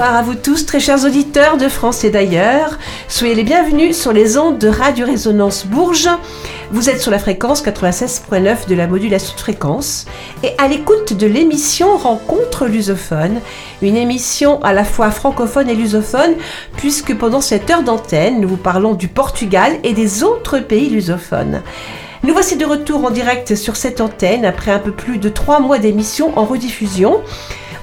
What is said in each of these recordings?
bonsoir à vous tous, très chers auditeurs de France et d'ailleurs. Soyez les bienvenus sur les ondes de Radio Résonance Bourges. Vous êtes sur la fréquence 96.9 de la modulation de fréquence et à l'écoute de l'émission Rencontre lusophone, une émission à la fois francophone et lusophone, puisque pendant cette heure d'antenne, nous vous parlons du Portugal et des autres pays lusophones. Nous voici de retour en direct sur cette antenne après un peu plus de trois mois d'émission en rediffusion.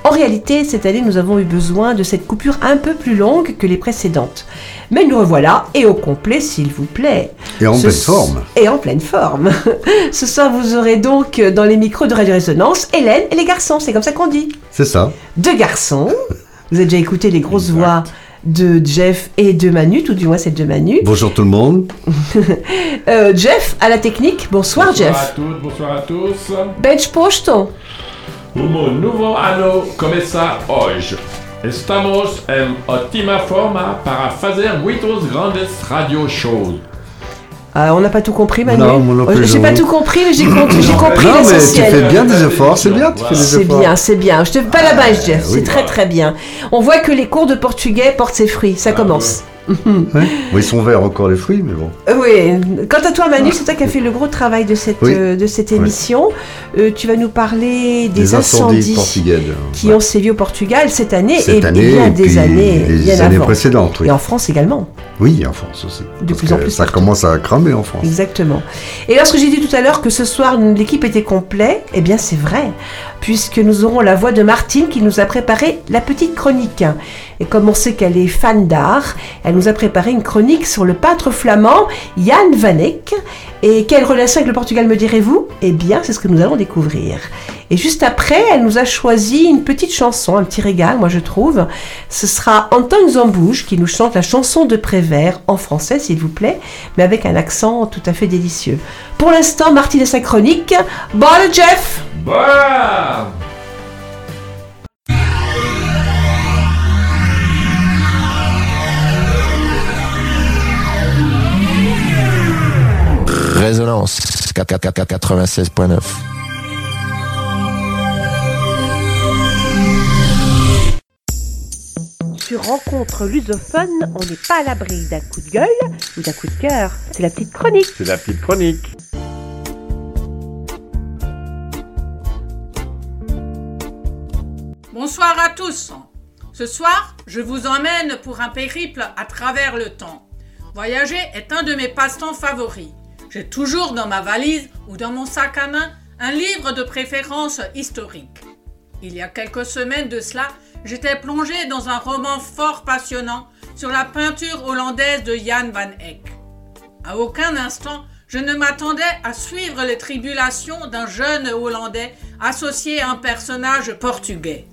En réalité, cette année, nous avons eu besoin de cette coupure un peu plus longue que les précédentes. Mais nous revoilà, et au complet, s'il vous plaît. Et en Ce pleine s- forme. Et en pleine forme. Ce soir, vous aurez donc euh, dans les micros de Radio Résonance Hélène et les garçons, c'est comme ça qu'on dit. C'est ça. Deux garçons. Vous avez déjà écouté les grosses voix de Jeff et de Manu, tout du moins c'est de Manu. Bonjour tout le monde. Euh, Jeff à la technique. Bonsoir, Bonsoir à Jeff. toutes, bonsoir à tous. Bench posto. Um novo ano começa hoje. Estamos em ótima forma para fazer muitos grandes radio shows. Ah, on n'a pas tout compris, Manu. Non, moi Oh, J'ai pas tout compris, mais j'ai compris non, mais tu l'essentiel. fais bien des efforts, c'est bien, tu fais des C'est bien, c'est bien. Je te fais pas la bâche, Jeff. oui. C'est très très bien. On voit que les cours de portugais portent ses fruits. Ça commence. Ouais. Bon, ils sont verts encore les fruits, mais bon. Euh, Oui. Quant à toi, Manu, c'est toi qui as fait le gros travail de cette, Oui. euh, de cette Oui. émission. Euh, tu vas nous parler des, Des incendies incendies portugais. qui ont sévi au Portugal cette année Cette et, année, bien et des années, les bien années avant. précédentes, oui. Et en France également. Oui, en France aussi. De Parce plus en plus Ça partout. commence à cramer en France. Exactement. Et lorsque j'ai dit tout à l'heure que ce soir l'équipe était complète, eh bien c'est vrai, puisque nous aurons la voix de Martine qui nous a préparé la petite chronique. Et comme on sait qu'elle est fan d'art, elle nous a préparé une chronique sur le peintre flamand Jan van Eyck. Et quelle relation avec le Portugal me direz-vous? Eh bien, c'est ce que nous allons découvrir. Et juste après, elle nous a choisi une petite chanson, un petit régal, moi je trouve. Ce sera Antoine Zambouge qui nous chante la chanson de Prévert en français, s'il vous plaît, mais avec un accent tout à fait délicieux. Pour l'instant, Martine et sa chronique. Bon, Jeff Boa! Résonance 96.9. Sur Rencontre lusophone, on n'est pas à l'abri d'un coup de gueule ou d'un coup de cœur. C'est la petite chronique. C'est la petite chronique. Bonsoir à tous. Ce soir, je vous emmène pour un périple à travers le temps. Voyager est un de mes passe-temps favoris. J'ai toujours dans ma valise ou dans mon sac à main un livre de préférence historique. Il y a quelques semaines de cela, j'étais plongé dans un roman fort passionnant sur la peinture hollandaise de Jan van Eyck. À aucun instant, je ne m'attendais à suivre les tribulations d'un jeune Hollandais associé à un personnage portugais.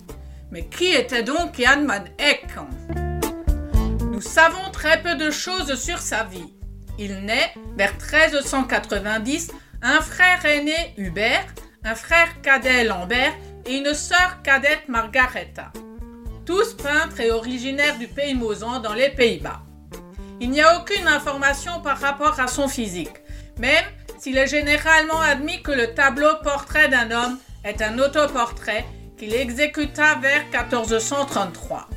Mais qui était donc Jan van Eyck? Nous savons très peu de choses sur sa vie. Il naît vers 1390, un frère aîné Hubert, un frère cadet Lambert et une sœur cadette Margaretha. Tous peintres et originaires du pays Mosant dans les Pays-Bas. Il n'y a aucune information par rapport à son physique, même s'il est généralement admis que le tableau Portrait d'un homme est un autoportrait qu'il exécuta vers 1433.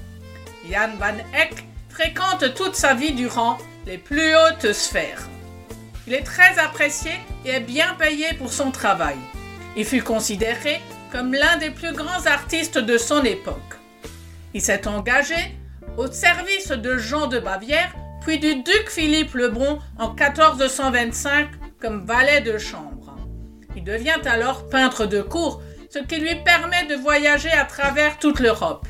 Jan van Eyck fréquente toute sa vie durant les plus hautes sphères. Il est très apprécié et est bien payé pour son travail. Il fut considéré comme l'un des plus grands artistes de son époque. Il s'est engagé au service de Jean de Bavière, puis du duc Philippe le Bon en 1425 comme valet de chambre. Il devient alors peintre de cour, ce qui lui permet de voyager à travers toute l'Europe.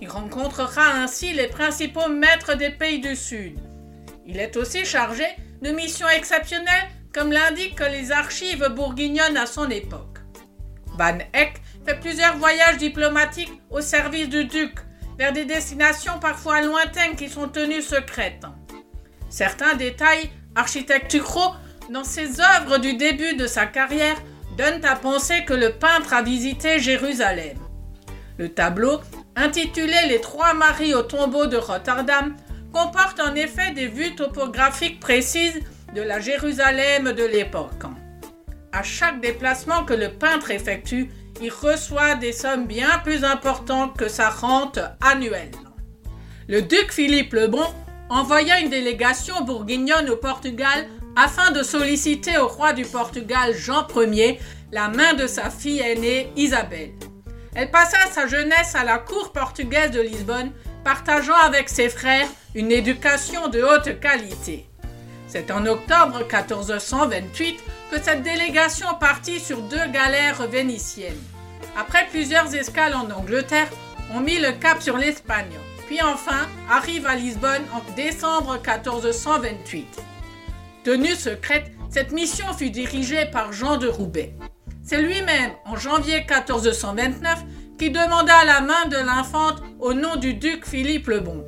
Il rencontrera ainsi les principaux maîtres des pays du Sud. Il est aussi chargé de missions exceptionnelles, comme l'indiquent les archives bourguignonnes à son époque. Van Eyck fait plusieurs voyages diplomatiques au service du duc, vers des destinations parfois lointaines qui sont tenues secrètes. Certains détails architecturaux dans ses œuvres du début de sa carrière donnent à penser que le peintre a visité Jérusalem. Le tableau, intitulé Les Trois Maries au tombeau de Rotterdam, comporte en effet des vues topographiques précises de la Jérusalem de l'époque. À chaque déplacement que le peintre effectue, il reçoit des sommes bien plus importantes que sa rente annuelle. Le duc Philippe le Bon envoya une délégation bourguignonne au Portugal afin de solliciter au roi du Portugal Jean Ier la main de sa fille aînée Isabelle. Elle passa sa jeunesse à la cour portugaise de Lisbonne, partageant avec ses frères une éducation de haute qualité. C'est en octobre 1428 que cette délégation partit sur deux galères vénitiennes. Après plusieurs escales en Angleterre, on mit le cap sur l'Espagne, puis enfin arrive à Lisbonne en décembre 1428. Tenue secrète, cette mission fut dirigée par Jean de Roubaix. C'est lui-même, en janvier 1429, qui demanda la main de l'infante au nom du duc Philippe le Bon.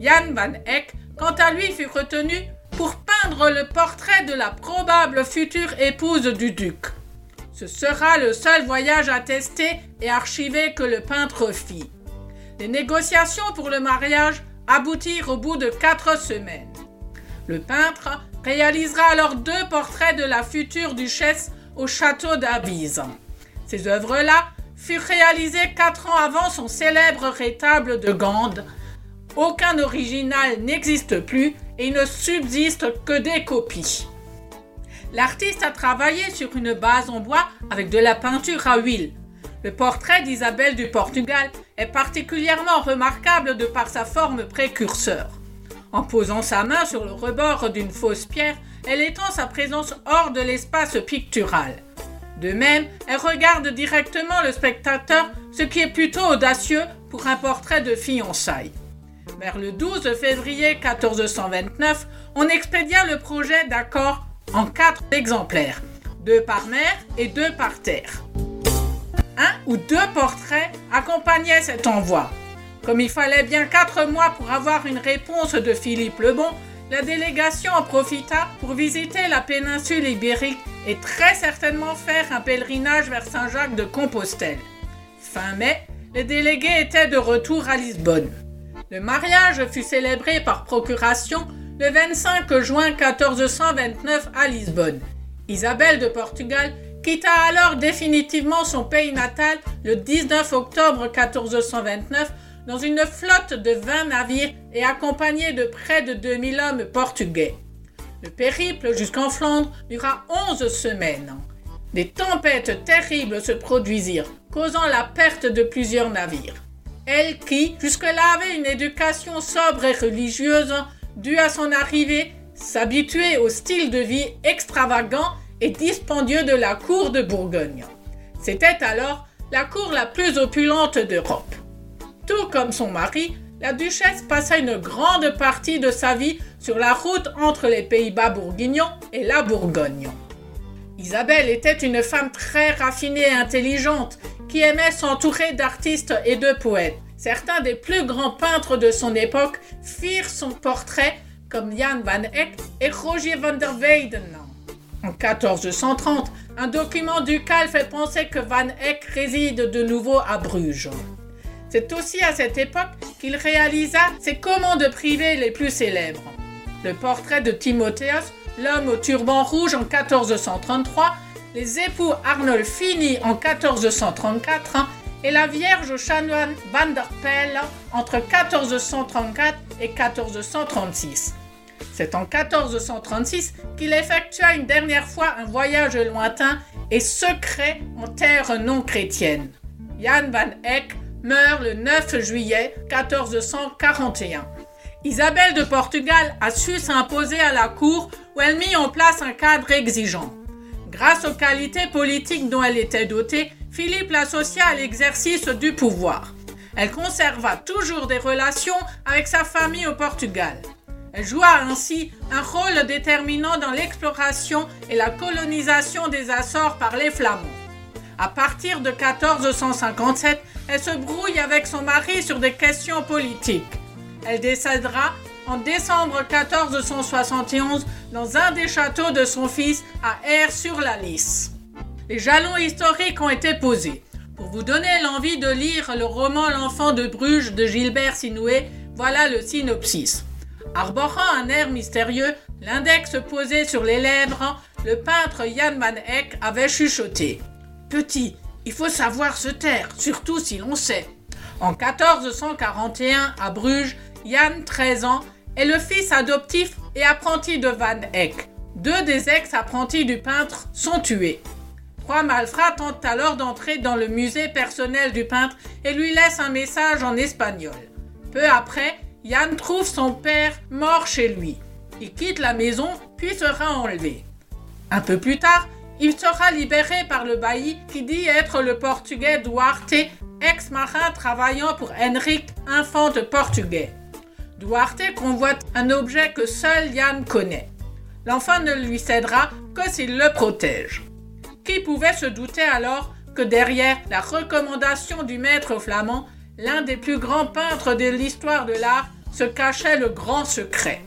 Jan van Eyck, quant à lui, fut retenu pour peindre le portrait de la probable future épouse du duc. Ce sera le seul voyage attesté et archivé que le peintre fit. Les négociations pour le mariage aboutirent au bout de quatre semaines. Le peintre réalisera alors deux portraits de la future duchesse au château d'Avise. Ces œuvres-là furent réalisées quatre ans avant son célèbre rétable de Gand. Aucun original n'existe plus et il ne subsiste que des copies. L'artiste a travaillé sur une base en bois avec de la peinture à huile. Le portrait d'Isabelle du Portugal est particulièrement remarquable de par sa forme précurseur. En posant sa main sur le rebord d'une fausse pierre, elle étend sa présence hors de l'espace pictural. De même, elle regarde directement le spectateur, ce qui est plutôt audacieux pour un portrait de fiançailles. Vers le 12 février 1429, on expédia le projet d'accord en quatre exemplaires, deux par mer et deux par terre. Un ou deux portraits accompagnaient cet envoi. Comme il fallait bien quatre mois pour avoir une réponse de Philippe le Bon, la délégation en profita pour visiter la péninsule ibérique et très certainement faire un pèlerinage vers Saint-Jacques de Compostelle. Fin mai, les délégués étaient de retour à Lisbonne. Le mariage fut célébré par procuration le 25 juin 1429 à Lisbonne. Isabelle de Portugal quitta alors définitivement son pays natal le 19 octobre 1429 dans une flotte de 20 navires et accompagnée de près de 2000 hommes portugais. Le périple jusqu'en Flandre dura 11 semaines. Des tempêtes terribles se produisirent, causant la perte de plusieurs navires. Elle qui, jusque-là, avait une éducation sobre et religieuse, dut à son arrivée s'habituer au style de vie extravagant et dispendieux de la cour de Bourgogne. C'était alors la cour la plus opulente d'Europe. Tout comme son mari, la duchesse passa une grande partie de sa vie sur la route entre les Pays-Bas bourguignons et la Bourgogne. Isabelle était une femme très raffinée et intelligente qui aimait s'entourer d'artistes et de poètes. Certains des plus grands peintres de son époque firent son portrait, comme Jan van Eyck et Roger van der Weyden. En 1430, un document ducal fait penser que Van Eyck réside de nouveau à Bruges. C'est aussi à cette époque qu'il réalisa ses commandes privées les plus célèbres. Le portrait de Timotheus, l'homme au turban rouge en 1433, les époux Arnolfini en 1434 et la Vierge chanoine Van der Pelle entre 1434 et 1436. C'est en 1436 qu'il effectua une dernière fois un voyage lointain et secret en terre non chrétienne. Jan van Eyck meurt le 9 juillet 1441. Isabelle de Portugal a su s'imposer à la cour où elle mit en place un cadre exigeant. Grâce aux qualités politiques dont elle était dotée, Philippe l'associa à l'exercice du pouvoir. Elle conserva toujours des relations avec sa famille au Portugal. Elle joua ainsi un rôle déterminant dans l'exploration et la colonisation des Açores par les Flamands. À partir de 1457, elle se brouille avec son mari sur des questions politiques. Elle décédera en décembre 1471 dans un des châteaux de son fils à Air-sur-la-Lys. Les jalons historiques ont été posés. Pour vous donner l'envie de lire le roman L'enfant de Bruges de Gilbert Sinoué, voilà le synopsis. Arborant un air mystérieux, l'index posé sur les lèvres, le peintre Jan van Eyck avait chuchoté. Petit, il faut savoir se taire, surtout si l'on sait. En 1441, à Bruges, Yann, 13 ans, est le fils adoptif et apprenti de Van Eyck. Deux des ex-apprentis du peintre sont tués. Trois malfrats tentent alors d'entrer dans le musée personnel du peintre et lui laissent un message en espagnol. Peu après, Yann trouve son père mort chez lui. Il quitte la maison puis sera enlevé. Un peu plus tard, il sera libéré par le bailli qui dit être le portugais Duarte, ex-marin travaillant pour Henrique, infante portugais. Duarte convoite un objet que seul Yann connaît. L'enfant ne lui cédera que s'il le protège. Qui pouvait se douter alors que derrière la recommandation du maître flamand, l'un des plus grands peintres de l'histoire de l'art, se cachait le grand secret.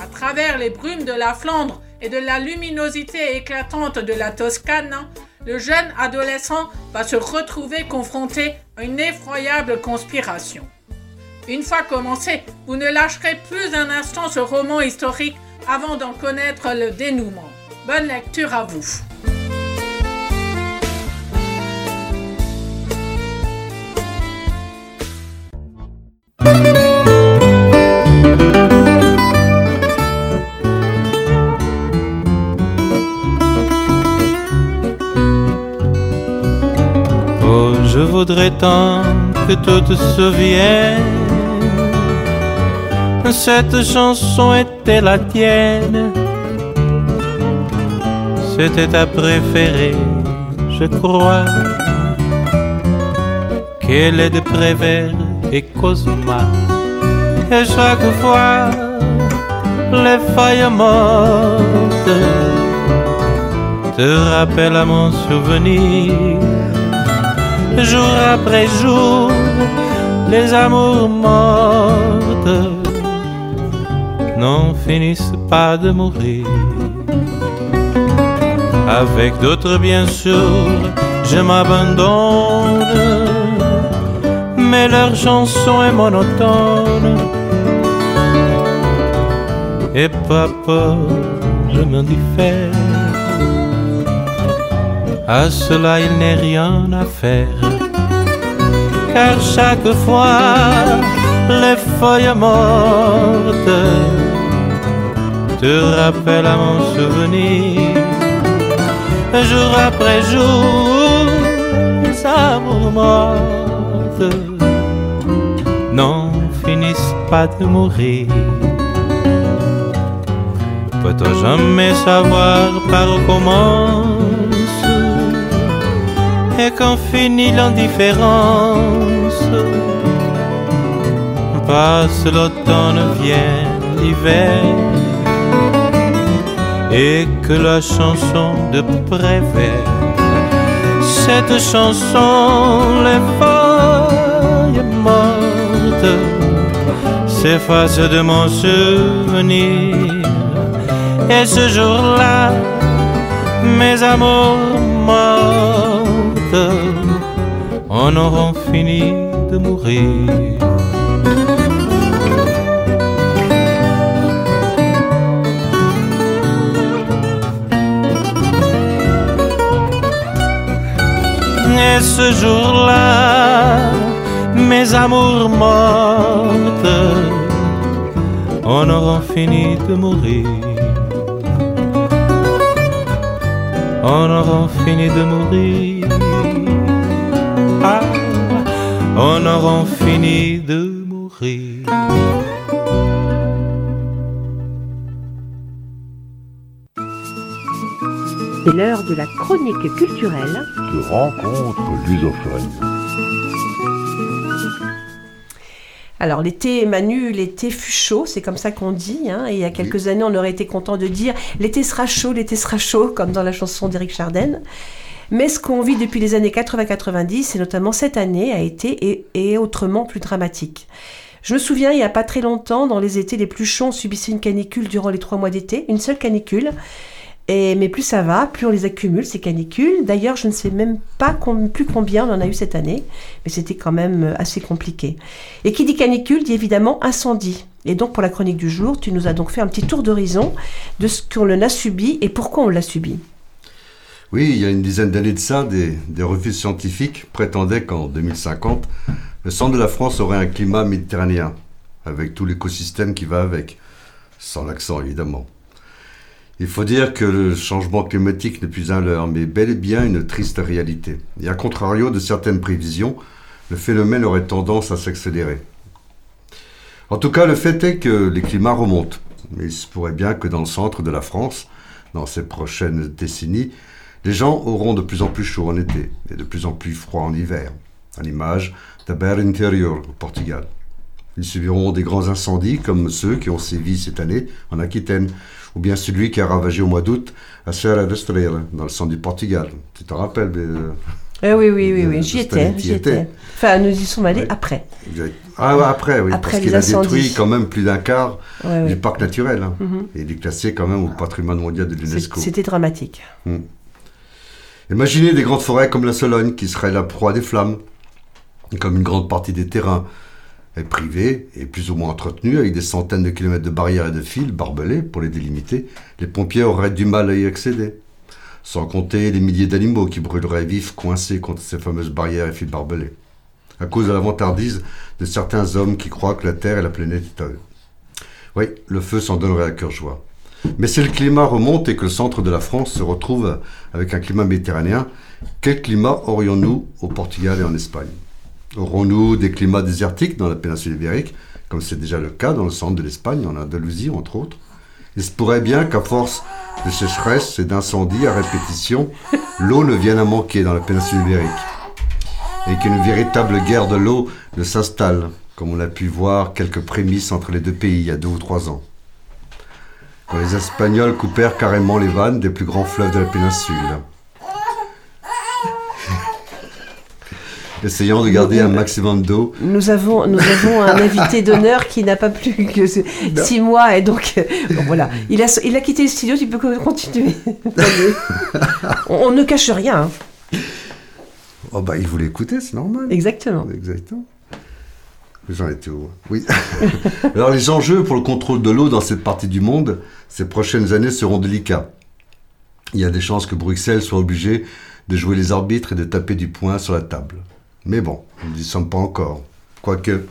À travers les brumes de la Flandre et de la luminosité éclatante de la Toscane, le jeune adolescent va se retrouver confronté à une effroyable conspiration. Une fois commencé, vous ne lâcherez plus un instant ce roman historique avant d'en connaître le dénouement. Bonne lecture à vous. Voudrais tant que tout se souvienne. Cette chanson était la tienne. C'était ta préférée, je crois. Qu'elle est de Prévert et Cosma. Et chaque fois, les feuilles mortes te rappellent à mon souvenir. Jour après jour, les amours mortes n'en finissent pas de mourir. Avec d'autres, bien sûr, je m'abandonne, mais leur chanson est monotone. Et papa, je m'en diffère. À cela, il n'est rien à faire. Car chaque fois, les feuilles mortes te rappellent à mon souvenir. Jour après jour, amours mortes n'en finissent pas de mourir. Peut-on jamais savoir par où commence et quand finit l'indifférence. Passe l'automne, vient l'hiver. Et que la chanson de Prévert, cette chanson, les feuilles mortes s'effacent de mon souvenir. Et ce jour-là, mes amours mortes en auront fini de mourir. Et ce jour-là, mes amours mortes en auront fini de mourir. En auront fini de mourir. En auront fini de mourir. C'est l'heure de la chronique culturelle. De rencontres lusophones. Alors l'été, Manu, l'été fut chaud, c'est comme ça qu'on dit. hein, et il y a quelques années, on aurait été content de dire l'été sera chaud, l'été sera chaud, comme dans la chanson d'Éric Chardin. Mais ce qu'on vit depuis les années 80-90, et notamment cette année, a été et, autrement plus dramatique. Je me souviens, il n'y a pas très longtemps, dans les étés les plus chauds, on subissait une canicule durant les trois mois d'été, une seule canicule. Et, mais plus ça va, plus on les accumule, ces canicules. D'ailleurs, je ne sais même pas plus combien on en a eu cette année, mais c'était quand même euh, assez compliqué. Et qui dit canicule dit évidemment incendie. Et donc, pour la chronique du jour, tu nous as donc fait un petit tour d'horizon de ce qu'on a subi et pourquoi on l'a subi. Oui, il y a une dizaine d'années de ça, des, des revues scientifiques prétendaient qu'en 2050, le centre de la France aurait un climat méditerranéen. avec tout l'écosystème qui va avec, sans l'accent évidemment. Il faut dire que le changement climatique n'est plus un leurre, mais bel et bien une triste réalité. Et à contrario de certaines prévisions, le phénomène aurait tendance à s'accélérer. En tout cas, le fait est que les climats remontent. Mais il se pourrait bien que dans le centre de la France, dans ces prochaines décennies, les gens auront de plus en plus chaud en été et de plus en plus froid en hiver, à l'image d'Aber Interior au Portugal. Ils subiront des grands incendies comme ceux qui ont sévi cette année en Aquitaine, ou bien celui qui a ravagé au mois d'août à Serra da Estrela, dans le centre du Portugal. Tu te rappelles euh, Eh oui, oui, oui, oui. j'y étais, j'y étais. Enfin, nous y sommes allés Ouais. après. exact. Ah ouais, après, oui, Après parce qu'il a détruit quand même plus d'un quart Ouais, du parc naturel. hein. Mhm. Et il est classé quand même au patrimoine mondial de l'UNESCO. C'était dramatique. Imaginez des grandes forêts comme la Sologne qui seraient la proie des flammes, comme une grande partie des terrains est privée et plus ou moins entretenue avec des centaines de kilomètres de barrières et de fils barbelés pour les délimiter, les pompiers auraient du mal à y accéder. Sans compter les milliers d'animaux qui brûleraient vifs coincés contre ces fameuses barrières et fils barbelés. À cause de la vantardise de certains hommes qui croient que la Terre et la planète est à eux. Oui, le feu s'en donnerait à cœur joie. Mais si le climat remonte et que le centre de la France se retrouve avec un climat méditerranéen, quel climat aurions-nous au Portugal et en Espagne? Aurons-nous des climats désertiques dans la péninsule ibérique, comme c'est déjà le cas dans le centre de l'Espagne, en Andalousie entre autres? Il se pourrait bien qu'à force de sécheresse et d'incendies à répétition, l'eau ne vienne à manquer dans la péninsule ibérique et qu'une véritable guerre de l'eau ne s'installe, comme on a pu voir quelques prémices entre les deux pays il y a deux ou trois ans. Quand les Espagnols coupèrent carrément les vannes des plus grands fleuves de la péninsule. Essayant de garder un maximum d'eau. Nous avons, nous avons un invité d'honneur qui n'a pas plus que six mois et donc euh, bon, voilà, il a, il a quitté le studio. Tu peux continuer. on, on ne cache rien. hein. Oh bah il voulait écouter, c'est normal. Exactement. Exactement. J'en étais où Oui. Alors les enjeux pour le contrôle de l'eau dans cette partie du monde, ces prochaines années seront délicats. Il y a des chances que Bruxelles soit obligée de jouer les arbitres et de taper du poing sur la table. Mais bon, nous n'y sommes pas encore. Quoique.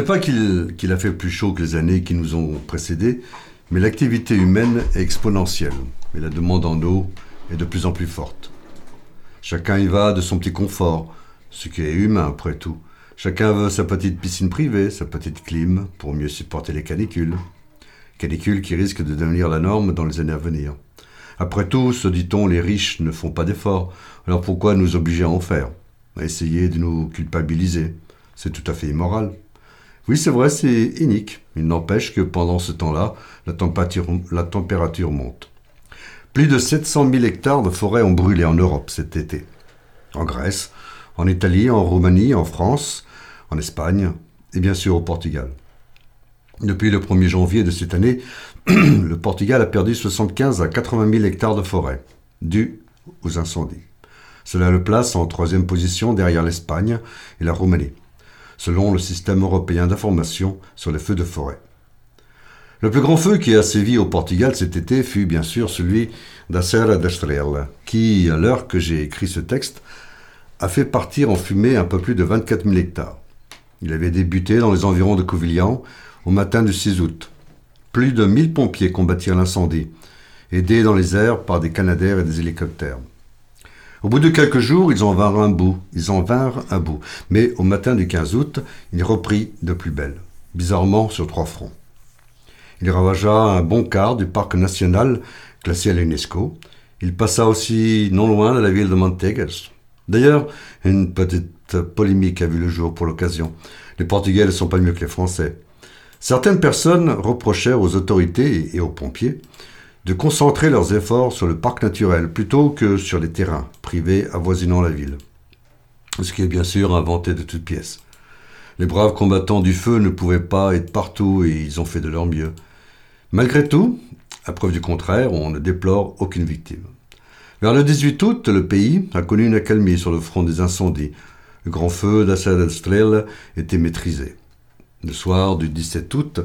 Ce n'est pas qu'il a fait plus chaud que les années qui nous ont précédés, mais l'activité humaine est exponentielle et la demande en eau est de plus en plus forte. Chacun y va de son petit confort, ce qui est humain après tout. Chacun veut sa petite piscine privée, sa petite clim pour mieux supporter les canicules. Canicules qui risquent de devenir la norme dans les années à venir. Après tout, se dit-on, les riches ne font pas d'efforts, alors pourquoi nous obliger à en faire? À essayer de nous culpabiliser C'est tout à fait immoral. Oui, c'est vrai, c'est inique. Il n'empêche que pendant ce temps-là, la température, monte. Plus de 700 000 hectares de forêts ont brûlé en Europe cet été. En Grèce, en Italie, en Roumanie, en France, en Espagne et bien sûr au Portugal. Depuis le 1er janvier de cette année, le Portugal a perdu 75 à 80 000 hectares de forêt, dus aux incendies. Cela le place en troisième position derrière l'Espagne et la Roumanie, selon le système européen d'information sur les feux de forêt. Le plus grand feu qui a sévi au Portugal cet été fut bien sûr celui da Serra da Estrela, qui, à l'heure que j'ai écrit ce texte, a fait partir en fumée un peu plus de 24 000 hectares. Il avait débuté dans les environs de Covilhã au matin du 6 août. Plus de 1000 pompiers combattirent l'incendie, aidés dans les airs par des canadaires et des hélicoptères. Au bout de quelques jours, ils en vinrent un bout, ils en vinrent un bout. Mais au matin du 15 août, il reprit de plus belle, bizarrement sur trois fronts. Il ravagea un bon quart du parc national classé à l'UNESCO. Il passa aussi non loin de la ville de Mantegas. D'ailleurs, une petite polémique a vu le jour pour l'occasion. Les Portugais ne sont pas mieux que les Français. Certaines personnes reprochèrent aux autorités et aux pompiers de concentrer leurs efforts sur le parc naturel plutôt que sur les terrains privés avoisinant la ville. Ce qui est bien sûr inventé de toutes pièces. Les braves combattants du feu ne pouvaient pas être partout et ils ont fait de leur mieux. Malgré tout, à preuve du contraire, on ne déplore aucune victime. Vers le 18 août, le pays a connu une accalmie sur le front des incendies. Le grand feu d'Assadelstrel était maîtrisé. Le soir du 17 août,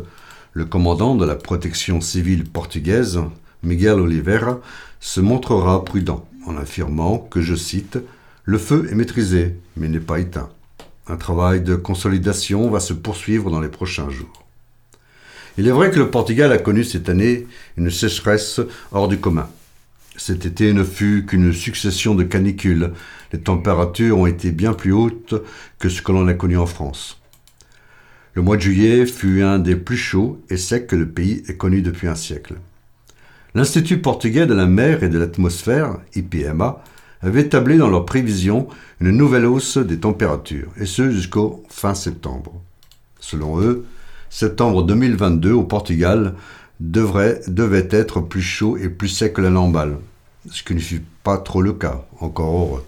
le commandant de la protection civile portugaise, Miguel Oliveira, se montrera prudent en affirmant que, je cite, Le feu est maîtrisé, mais n'est pas éteint. Un travail de consolidation va se poursuivre dans les prochains jours. Il est vrai que le Portugal a connu cette année une sécheresse hors du commun. Cet été ne fut qu'une succession de canicules. Les températures ont été bien plus hautes que ce que l'on a connu en France. Le mois de juillet fut un des plus chauds et secs que le pays ait connu depuis un siècle. L'Institut portugais de la mer et de l'atmosphère, IPMA, avait établi dans leurs prévisions une nouvelle hausse des températures, et ce jusqu'au fin septembre. Selon eux, septembre 2022 au Portugal devrait, devait être plus chaud et plus sec que la normale, ce qui ne fut pas trop le cas, encore heureux.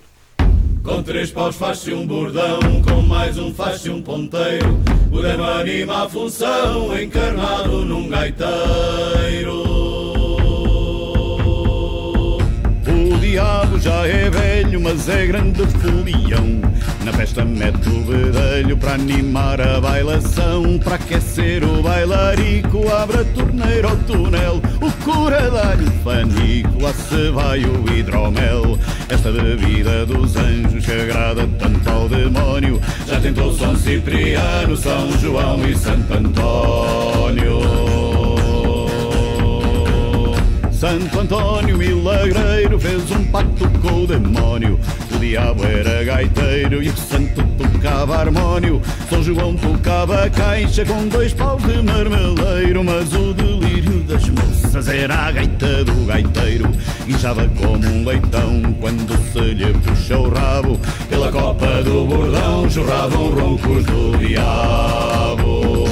Velho, mas é grande folião. Na festa mete o bedelho para animar a bailação. Para aquecer o bailarico, abre a torneira ao túnel. O cura dá-lhe fanico, lá se vai o hidromel. Esta bebida dos anjos que agrada tanto ao demónio. Já tentou São Cipriano, São João e Santo Antônio. Santo Antônio Milagreiro fez um pacto com o demónio. O diabo era gaiteiro e o santo tocava harmónio. São João tocava caixa com dois paus de marmeleiro. Mas o delírio das moças era a gaita do gaiteiro. Guinchava como um leitão quando se lhe puxa o rabo. Pela copa do bordão jorravam roncos do diabo.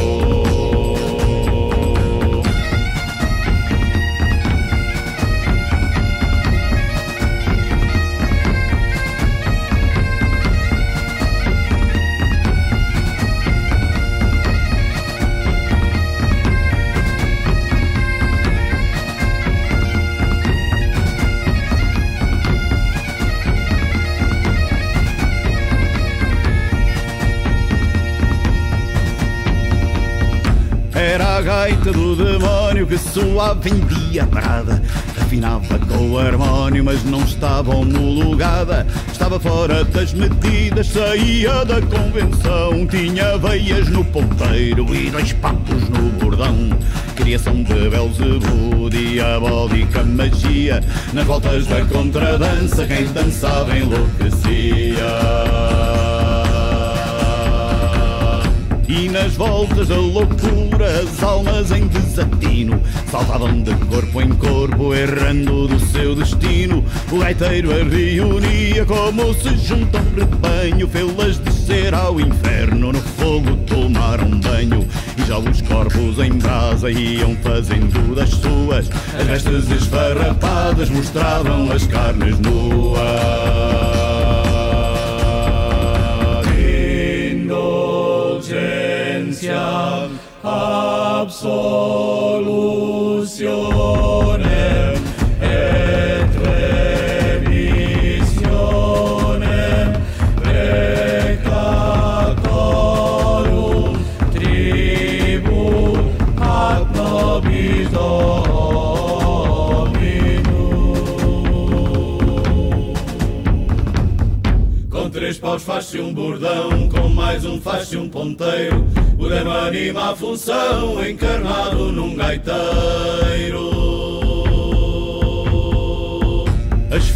Gaita do demónio que suave vendia a parada. afinava com o harmónio, mas não estava homologada. Estava fora das medidas, saía da convenção. Tinha veias no ponteiro e dois papos no bordão. Criação de Belzebu, diabólica magia. Nas voltas da contradança, quem dançava enlouquecia. E nas voltas da loucura as almas em desatino Saltavam de corpo em corpo errando do seu destino. O gaiteiro a reunia como se junta um rebanho Fê-las descer ao inferno no fogo tomaram banho. E já os corpos em brasa iam fazendo das suas. As vestes esfarrapadas mostravam as carnes nuas absolutionem et remissionem peccatorum tribuat nobis Dominum. Com três paus faz-se um bordão, mais um faz-se um ponteiro. O demo anima a função, encarnado num gaiteiro.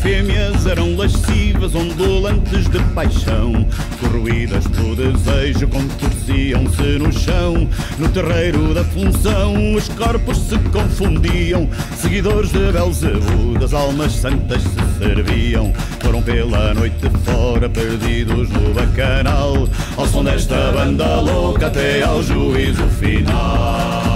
Fêmeas eram lascivas, ondulantes de paixão, corroídas pelo desejo, contorciam-se no chão. No terreiro da função, os corpos se confundiam. Seguidores de Belzebu, das almas santas se serviam. Foram pela noite fora, perdidos no bacanal, ao som desta banda louca até ao juízo final.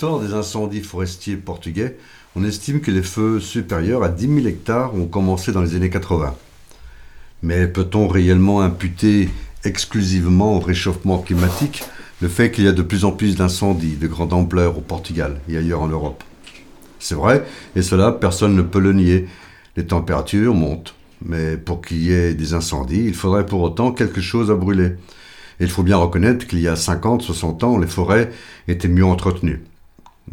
Des incendies forestiers portugais, on estime que les feux supérieurs à 10 000 hectares ont commencé dans les années 80. Mais peut-on réellement imputer exclusivement au réchauffement climatique le fait qu'il y a de plus en plus d'incendies de grande ampleur au Portugal et ailleurs en Europe? C'est vrai, et cela personne ne peut le nier. Les températures montent. Mais pour qu'il y ait des incendies, il faudrait pour autant quelque chose à brûler. Et il faut bien reconnaître qu'il y a 50, 60 ans, les forêts étaient mieux entretenues.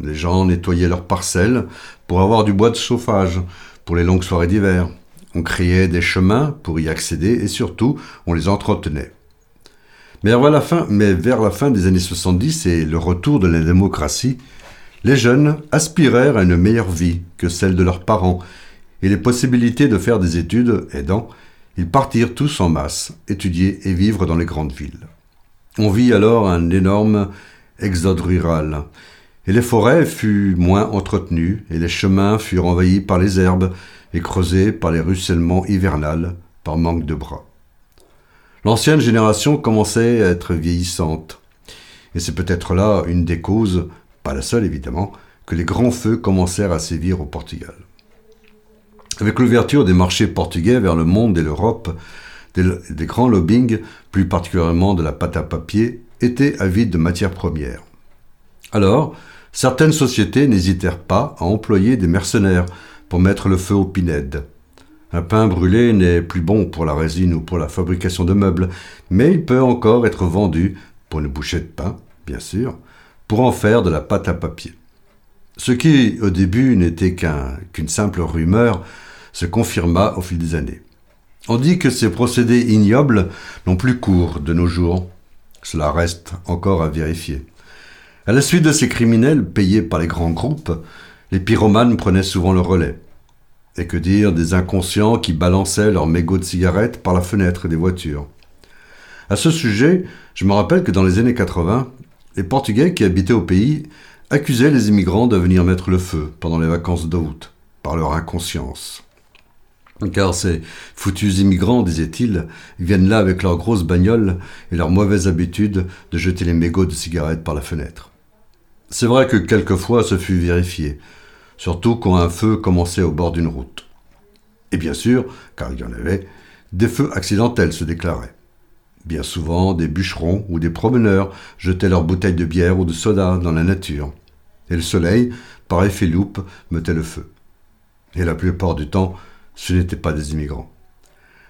Les gens nettoyaient leurs parcelles pour avoir du bois de chauffage pour les longues soirées d'hiver. On créait des chemins pour y accéder et surtout, on les entretenait. Mais vers la fin, mais vers la fin des années 70 et le retour de la démocratie, les jeunes aspirèrent à une meilleure vie que celle de leurs parents et les possibilités de faire des études aidant, ils partirent tous en masse étudier et vivre dans les grandes villes. On vit alors un énorme exode rural, et les forêts furent moins entretenues, et les chemins furent envahis par les herbes et creusés par les ruissellements hivernales par manque de bras. L'ancienne génération commençait à être vieillissante, et c'est peut-être là une des causes, pas la seule évidemment, que les grands feux commencèrent à sévir au Portugal. Avec l'ouverture des marchés portugais vers le monde et l'Europe, des, grands lobbying, plus particulièrement de la pâte à papier, étaient avides de matières premières. Alors, certaines sociétés n'hésitèrent pas à employer des mercenaires pour mettre le feu au pinède. Un pain brûlé n'est plus bon pour la résine ou pour la fabrication de meubles, mais il peut encore être vendu, pour une bouchée de pain, bien sûr, pour en faire de la pâte à papier. Ce qui, au début, n'était qu'un- qu'une simple rumeur, se confirma au fil des années. On dit que ces procédés ignobles n'ont plus cours de nos jours. Cela reste encore à vérifier. À la suite de ces criminels payés par les grands groupes, Les pyromanes prenaient souvent le relais. Et que dire des inconscients qui balançaient leurs mégots de cigarettes par la fenêtre des voitures. À ce sujet, je me rappelle que dans les années 80, les Portugais qui habitaient au pays accusaient les immigrants de venir mettre le feu pendant les vacances d'août, par leur inconscience. Car ces foutus immigrants, disaient-ils, viennent là avec leurs grosses bagnoles et leur mauvaise habitude de jeter les mégots de cigarettes par la fenêtre. C'est vrai que quelquefois ce fut vérifié, surtout quand un feu commençait au bord d'une route. Et bien sûr, car il y en avait, des feux accidentels se déclaraient. Bien souvent, des bûcherons ou des promeneurs jetaient leurs bouteilles de bière ou de soda dans la nature. Et le soleil, par effet loupe, mettait le feu. Et la plupart du temps, ce n'étaient pas des immigrants.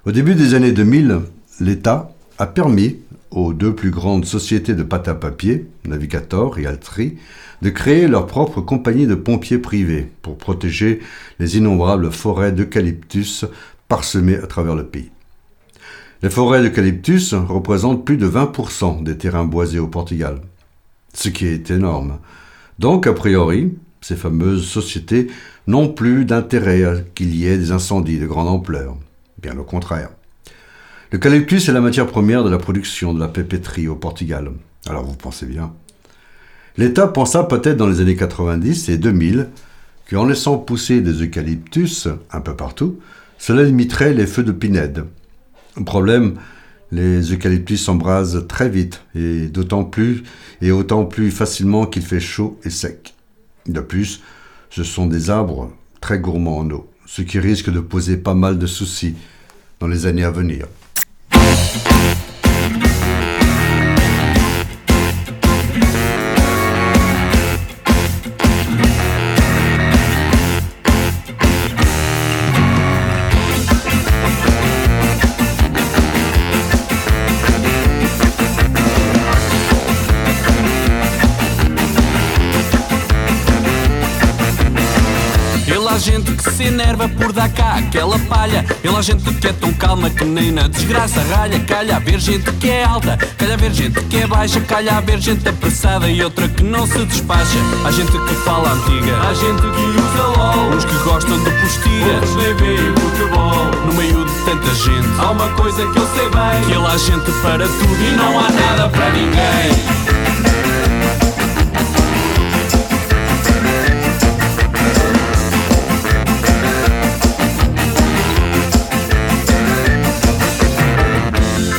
Au début des années 2000, l'État a permis aux deux plus grandes sociétés de pâte à papier, Navigator et Altri, de créer leur propre compagnie de pompiers privés pour protéger les innombrables forêts d'eucalyptus parsemées à travers le pays. Les forêts d'eucalyptus représentent plus de 20% des terrains boisés au Portugal, ce qui est énorme. Donc, a priori, ces fameuses sociétés n'ont plus d'intérêt à qu'il y ait des incendies de grande ampleur. Bien au contraire. L'eucalyptus est la matière première de la production de la papeterie au Portugal. Alors vous pensez bien. L'État pensa peut-être dans les années 90 et 2000 qu'en laissant pousser des eucalyptus un peu partout, cela limiterait les feux de pinède, Problème, les eucalyptus s'embrasent très vite et d'autant plus et autant plus facilement qu'il fait chaud et sec. De plus, ce sont des arbres très gourmands en eau, ce qui risque de poser pas mal de soucis dans les années à venir. Se há gente que é tão calma que nem na desgraça ralha. Calha a ver gente que é alta, calha a ver gente que é baixa, calha a ver gente apressada e outra que não se despacha. Há gente que fala antiga, há gente que usa LOL, uns que gostam de postilha, outros nem veem futebol. No meio de tanta gente, há uma coisa que eu sei bem: que ele há gente para tudo e não há nada para ninguém.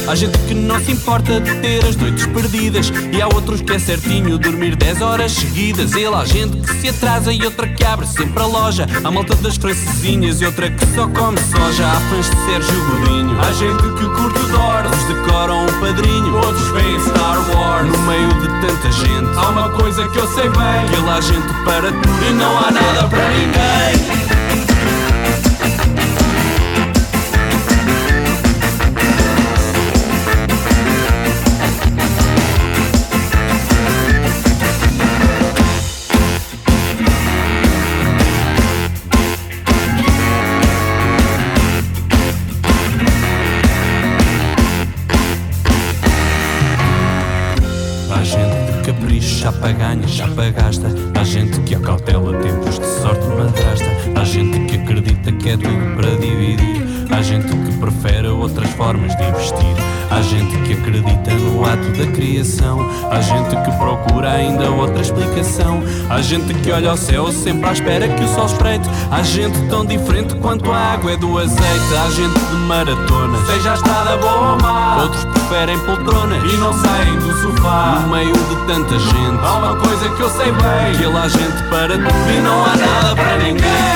Há gente que não se importa de ter as noites perdidas. E há outros que é certinho dormir 10 horas seguidas. Ele há gente que se atrasa e outra que abre sempre a loja. Há malta das francesinhas e outra que só come soja. Há fãs de Sérgio Godinho. Há gente que curte Dor Uns decoram um padrinho Outros veem Star Wars. No meio de tanta gente Há uma coisa que eu sei bem. Que ele há gente para tudo E não há nada para ninguém procura ainda outra explicação. Há gente que olha ao céu sempre à espera que o sol espreite. Há gente tão diferente quanto a água é do azeite. Há gente de maratona, seja a estrada boa ou má. Outros preferem poltrona e não saem do sofá. No meio de tanta gente, há uma coisa que eu sei bem: que lá há gente para tudo e não há nada para ninguém.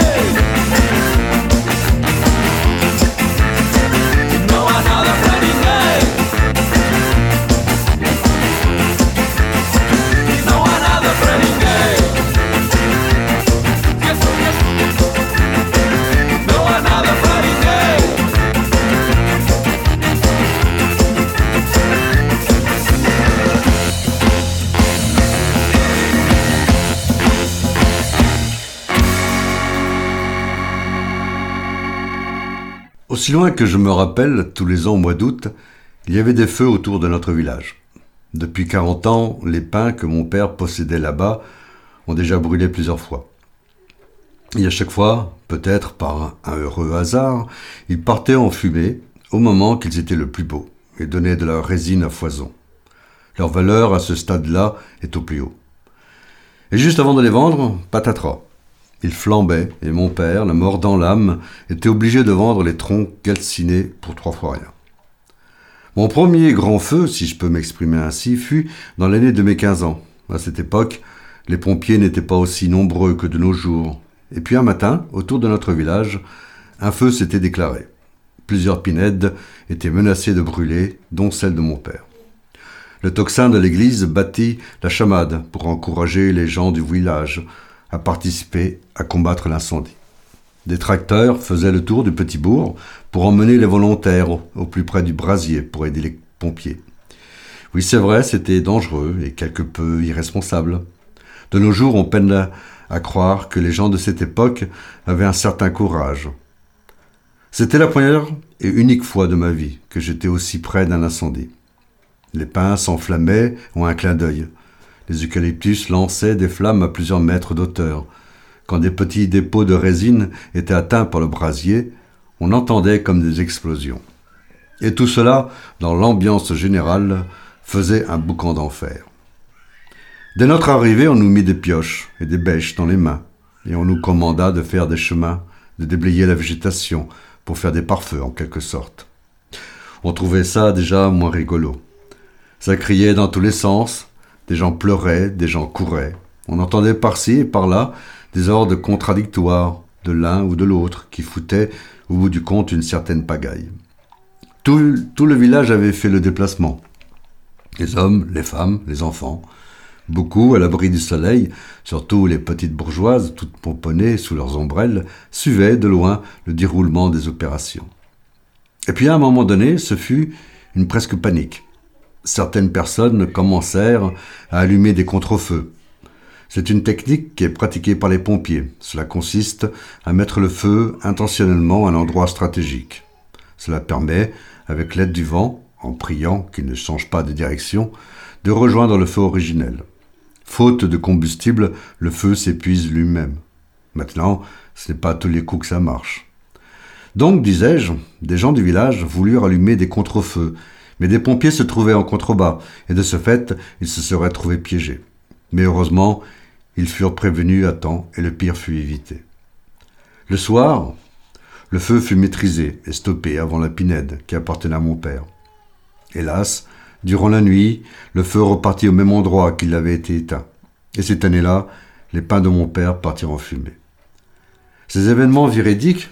Aussi loin que je me rappelle, tous les ans au mois d'août, il y avait des feux autour de notre village. Depuis 40 ans, les pins que mon père possédait là-bas ont déjà brûlé plusieurs fois. Et à chaque fois, peut-être par un heureux hasard, ils partaient en fumée au moment qu'ils étaient le plus beaux et donnaient de la résine à foison. Leur valeur à ce stade-là est au plus haut. Et juste avant de les vendre, patatras. Ils flambaient, et mon père, la mort dans l'âme, était obligé de vendre les troncs calcinés pour trois fois rien. Mon premier grand feu, si je peux m'exprimer ainsi, fut dans l'année de mes quinze ans. À cette époque, les pompiers n'étaient pas aussi nombreux que de nos jours. Et puis un matin, autour de notre village, un feu s'était déclaré. Plusieurs pinèdes étaient menacées de brûler, dont celle de mon père. Le tocsin de l'église battit la chamade pour encourager les gens du village à participer à combattre l'incendie. Des tracteurs faisaient le tour du petit bourg pour emmener les volontaires au plus près du brasier pour aider les pompiers. Oui, c'est vrai, c'était dangereux et quelque peu irresponsable. De nos jours, on peine à, croire que les gens de cette époque avaient un certain courage. C'était la première et unique fois de ma vie que j'étais aussi près d'un incendie. Les pins s'enflammaient en un clin d'œil. Les eucalyptus lançaient des flammes à plusieurs mètres d'auteur. Quand des petits dépôts de résine étaient atteints par le brasier, on entendait comme des explosions. Et tout cela, dans l'ambiance générale, faisait un boucan d'enfer. Dès notre arrivée, on nous mit des pioches et des bêches dans les mains, et on nous commanda de faire des chemins, de déblayer la végétation, pour faire des pare-feux en quelque sorte. On trouvait ça déjà moins rigolo. Ça criait dans tous les sens, des gens pleuraient, des gens couraient. On entendait par-ci et par-là des ordres contradictoires de l'un ou de l'autre qui foutaient au bout du compte une certaine pagaille. Tout, tout, le village avait fait le déplacement. Les hommes, les femmes, les enfants. Beaucoup, à l'abri du soleil, surtout les petites bourgeoises, toutes pomponnées sous leurs ombrelles, suivaient de loin le déroulement des opérations. Et puis à un moment donné, ce fut une presque panique certaines personnes commencèrent à allumer des contrefeux. C'est une technique qui est pratiquée par les pompiers. Cela consiste à mettre le feu intentionnellement à un endroit stratégique. Cela permet, avec l'aide du vent, en priant qu'il ne change pas de direction, de rejoindre le feu originel. Faute de combustible, le feu s'épuise lui-même. Maintenant, ce n'est pas à tous les coups que ça marche. Donc, disais-je, des gens du village voulurent allumer des contrefeux mais des pompiers se trouvaient en contrebas, et de ce fait, ils se seraient trouvés piégés. Mais heureusement, ils furent prévenus à temps, et le pire fut évité. Le soir, le feu fut maîtrisé et stoppé avant la pinède qui appartenait à mon père. Hélas, durant la nuit, le feu repartit au même endroit qu'il avait été éteint. Et cette année-là, les pins de mon père partirent en fumée. Ces événements véridiques,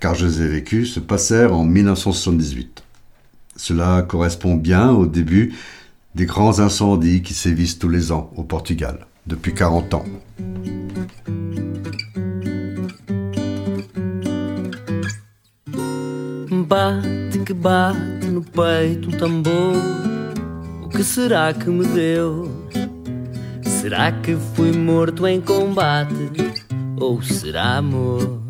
car je les ai vécus, se passèrent en 1978. Cela correspond bien au début des grands incendies qui sévissent tous les ans au Portugal, depuis 40 ans. Bate que bate no peito um tambor. O que será que me deu? Será que fui morto em combate? Ou será amor?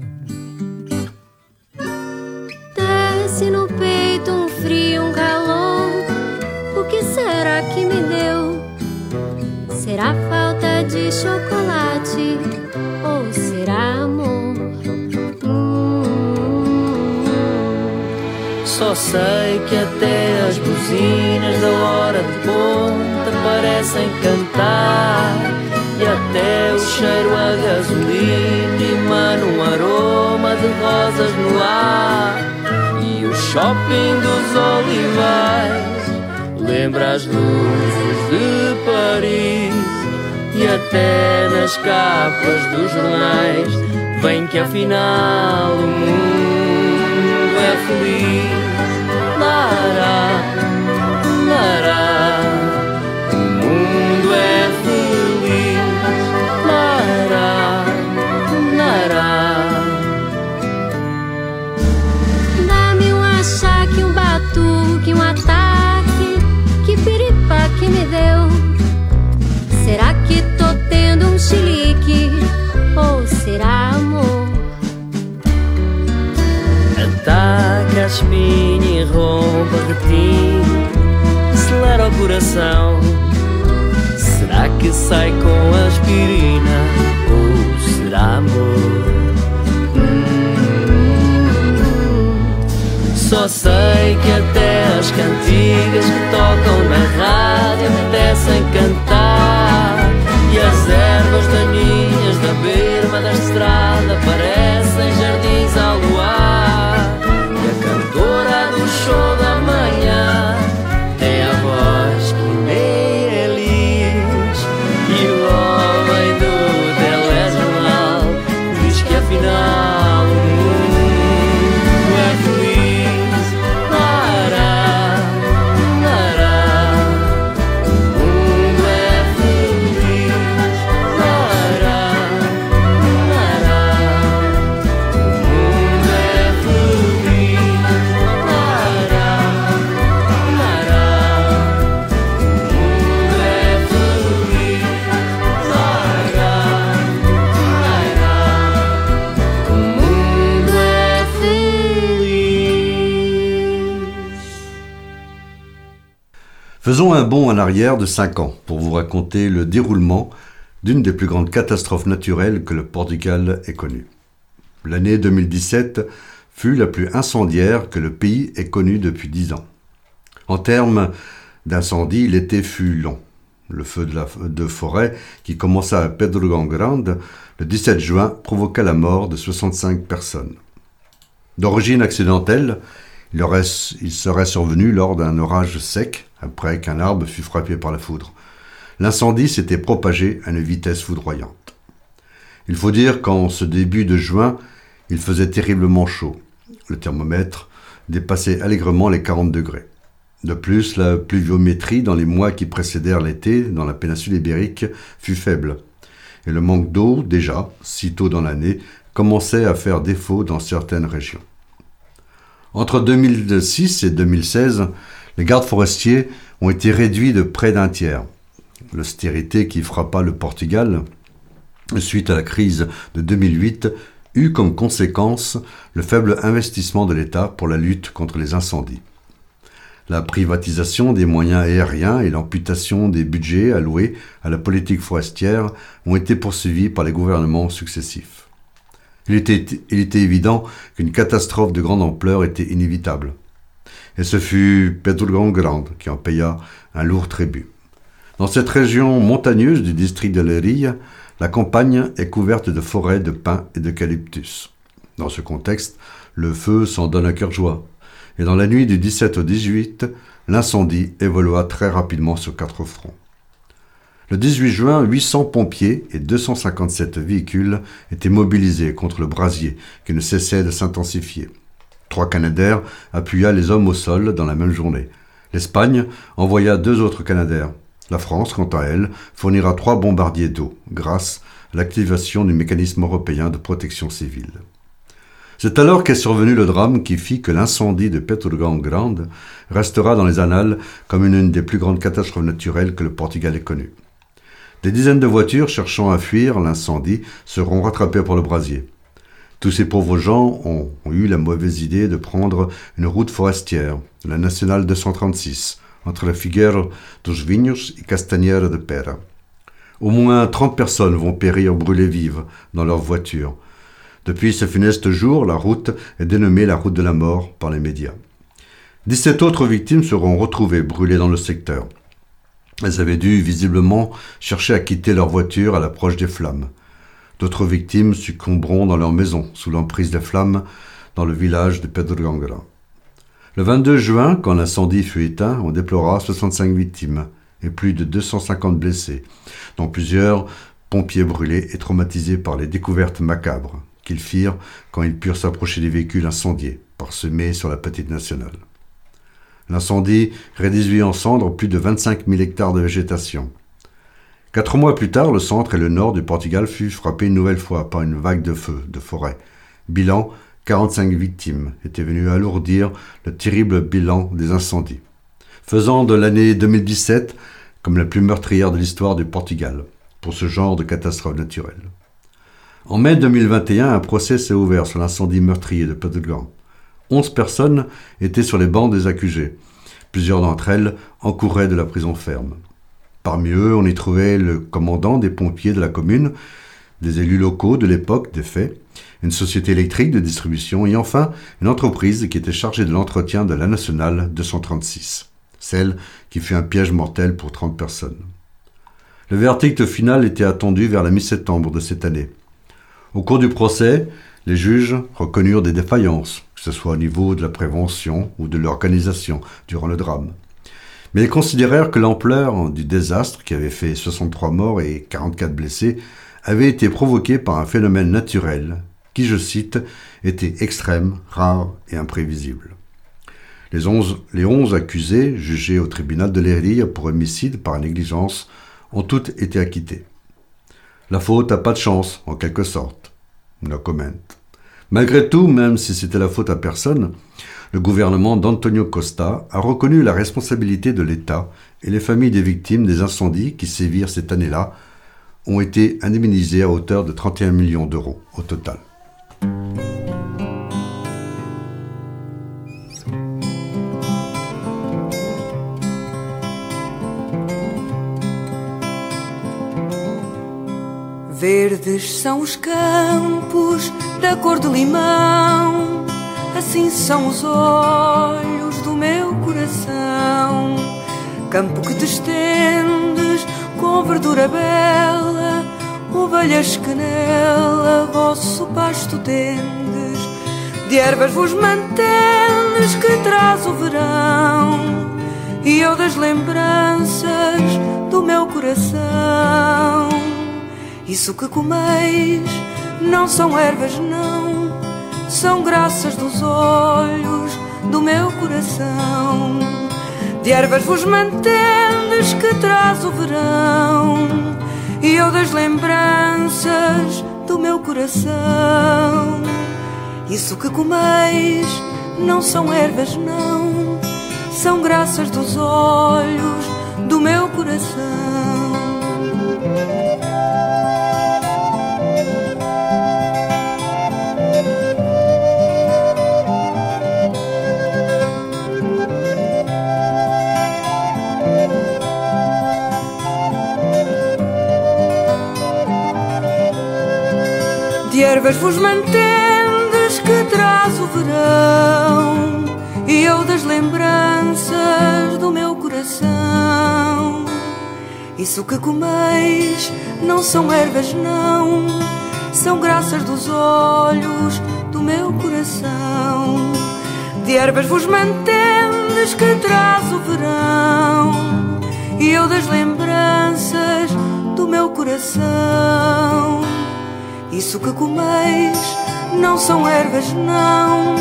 Será falta de chocolate ou será amor? Só sei que até as buzinas da hora de ponta parecem cantar. E até o cheiro a gasolina emana um aroma de rosas no ar. E o shopping dos olivais lembra as luzes de Paris. E até nas capas dos jornais vem que afinal o mundo é feliz. Lará, lará, o mundo é feliz. Lará, lará. Dá-me um achaque, um batuque, um ataque. Que piripa que me deu? chilique ou será amor? Ataca a espinha e rouba retiro, acelera o coração. Será que sai com a aspirina ou será amor? Hum. Só sei que até as cantigas que tocam na rádio me descem cantar. E as ervas daninhas da berma da estrada parecem Faisons un bond en arrière de 5 ans pour vous raconter le déroulement d'une des plus grandes catastrophes naturelles que le Portugal ait connue. L'année 2017 fut la plus incendiaire que le pays ait connue depuis 10 ans. En termes d'incendie, l'été fut long. Le feu de, forêt, qui commença à Pedro Grande le 17 juin, provoqua la mort de 65 personnes. D'origine accidentelle, il serait survenu lors d'un orage sec, après qu'un arbre fut frappé par la foudre. L'incendie s'était propagé à une vitesse foudroyante. Il faut dire qu'en ce début de juin, il faisait terriblement chaud. Le thermomètre dépassait allègrement les 40 degrés. De plus, la pluviométrie dans les mois qui précédèrent l'été dans la péninsule ibérique fut faible. Et le manque d'eau, déjà, si tôt dans l'année, commençait à faire défaut dans certaines régions. Entre 2006 et 2016, les gardes forestiers ont été réduits de près d'un tiers. L'austérité qui frappa le Portugal suite à la crise de 2008 eut comme conséquence le faible investissement de l'État pour la lutte contre les incendies. La privatisation des moyens aériens et l'amputation des budgets alloués à la politique forestière ont été poursuivis par les gouvernements successifs. Il était, il était évident qu'une catastrophe de grande ampleur était inévitable. Et ce fut Pedro Grande qui en paya un lourd tribut. Dans cette région montagneuse du district de Leiria, la campagne est couverte de forêts de pins et d'eucalyptus. Dans ce contexte, le feu s'en donne à cœur joie. Et dans la nuit du 17 au 18, l'incendie évolua très rapidement sur quatre fronts. Le 18 juin, 800 pompiers et 257 véhicules étaient mobilisés contre le brasier qui ne cessait de s'intensifier. Trois Canadaires appuya les hommes au sol dans la même journée. L'Espagne envoya deux autres Canadaires. La France, quant à elle, fournira trois bombardiers d'eau, grâce à l'activation du mécanisme européen de protection civile. C'est alors qu'est survenu le drame qui fit que l'incendie de Petrogan Grande restera dans les annales comme une des plus grandes catastrophes naturelles que le Portugal ait connues. Des dizaines de voitures cherchant à fuir l'incendie seront rattrapées par le brasier. Tous ces pauvres gens ont, eu la mauvaise idée de prendre une route forestière, la nationale 236, entre la Figueira dos et Castanheira de Pera. Au moins 30 personnes vont périr brûlées vives dans leur voiture. Depuis ce funeste jour, la route est dénommée la route de la mort par les médias. 17 autres victimes seront retrouvées brûlées dans le secteur. Elles avaient dû visiblement chercher à quitter leur voiture à l'approche des flammes. D'autres victimes succomberont dans leur maison sous l'emprise des flammes dans le village de Pedrogangara. Le 22 juin, quand l'incendie fut éteint, on déplora 65 victimes et plus de 250 blessés, dont plusieurs pompiers brûlés et traumatisés par les découvertes macabres qu'ils firent quand ils purent s'approcher des véhicules incendiés, parsemés sur la petite nationale. L'incendie réduisit en cendres plus de 25 000 hectares de végétation. Quatre mois plus tard, le centre et le nord du Portugal furent frappés une nouvelle fois par une vague de feu de forêt. Bilan 45 victimes étaient venues alourdir le terrible bilan des incendies, faisant de l'année 2017 comme la plus meurtrière de l'histoire du Portugal pour ce genre de catastrophe naturelle. En mai 2021, un procès s'est ouvert sur l'incendie meurtrier de Portugal. Onze personnes étaient sur les bancs des accusés. Plusieurs d'entre elles encouraient de la prison ferme. Parmi eux, on y trouvait le commandant des pompiers de la commune, des élus locaux de l'époque des faits, une société électrique de distribution et enfin une entreprise qui était chargée de l'entretien de la nationale 236, celle qui fut un piège mortel pour 30 personnes. Le verdict final était attendu vers la mi-septembre de cette année. Au cours du procès, les juges reconnurent des défaillances, que ce soit au niveau de la prévention ou de l'organisation durant le drame. Mais ils considérèrent que l'ampleur du désastre, qui avait fait 63 morts et 44 blessés, avait été provoquée par un phénomène naturel qui, je cite, était extrême, rare et imprévisible. Les onze, les onze accusés, jugés au tribunal de l'Héry pour homicide par négligence, ont toutes été acquittés. La faute a pas de chance, en quelque sorte. No comment. Malgré tout, même si c'était la faute à personne, le gouvernement d'Antonio Costa a reconnu la responsabilité de l'État et les familles des victimes des incendies qui sévirent cette année-là ont été indemnisées à hauteur de 31 millions d'euros au total. Verdes são os campos da cor de limão, assim são os olhos do meu coração. Campo que te estendes com verdura bela, ovelhas que nela vosso pasto tendes, de ervas vos mantendes que traz o verão, e eu das lembranças do meu coração. Isso que comeis não são ervas, não, são graças dos olhos do meu coração. De ervas vos mantendes que traz o verão, e eu das lembranças do meu coração. Isso que comeis não são ervas, não, são graças dos olhos do meu coração. Ervas vos mantendes que traz o verão e eu das lembranças do meu coração. Isso que comeis não são ervas, não, são graças dos olhos do meu coração. De ervas vos mantendes que traz o verão e eu das lembranças do meu coração. Isso que comeis não são ervas, não,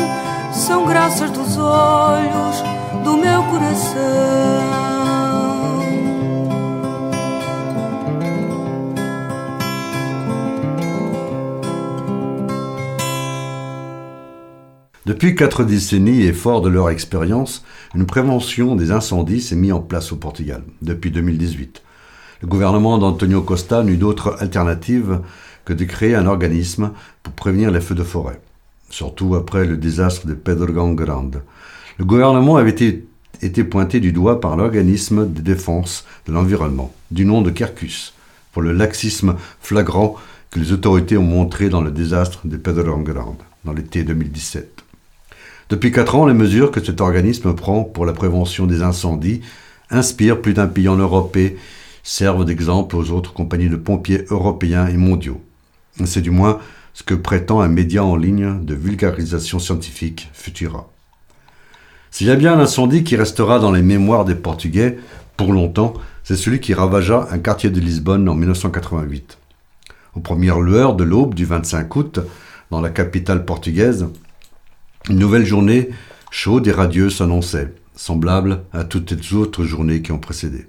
são graças dos olhos do meu coração. Depuis quatre décennies et fort de leur expérience, une prévention des incendies s'est mise en place au Portugal depuis 2018. Le gouvernement d'Antonio Costa n'eut d'autre alternative que de créer un organisme pour prévenir les feux de forêt, surtout après le désastre de Pedro Grande. Le gouvernement avait été, pointé du doigt par l'organisme de défense de l'environnement, du nom de Kerkus, pour le laxisme flagrant que les autorités ont montré dans le désastre de Pedro Grande, dans l'été 2017. Depuis quatre ans, les mesures que cet organisme prend pour la prévention des incendies inspirent plus d'un pays en Europe et servent d'exemple aux autres compagnies de pompiers européens et mondiaux. C'est du moins ce que prétend un média en ligne de vulgarisation scientifique, Futura. S'il y a bien un incendie qui restera dans les mémoires des Portugais pour longtemps, c'est celui qui ravagea un quartier de Lisbonne en 1988. Aux premières lueurs de l'aube du 25 août, dans la capitale portugaise, une nouvelle journée chaude et radieuse s'annonçait, semblable à toutes les autres journées qui ont précédé.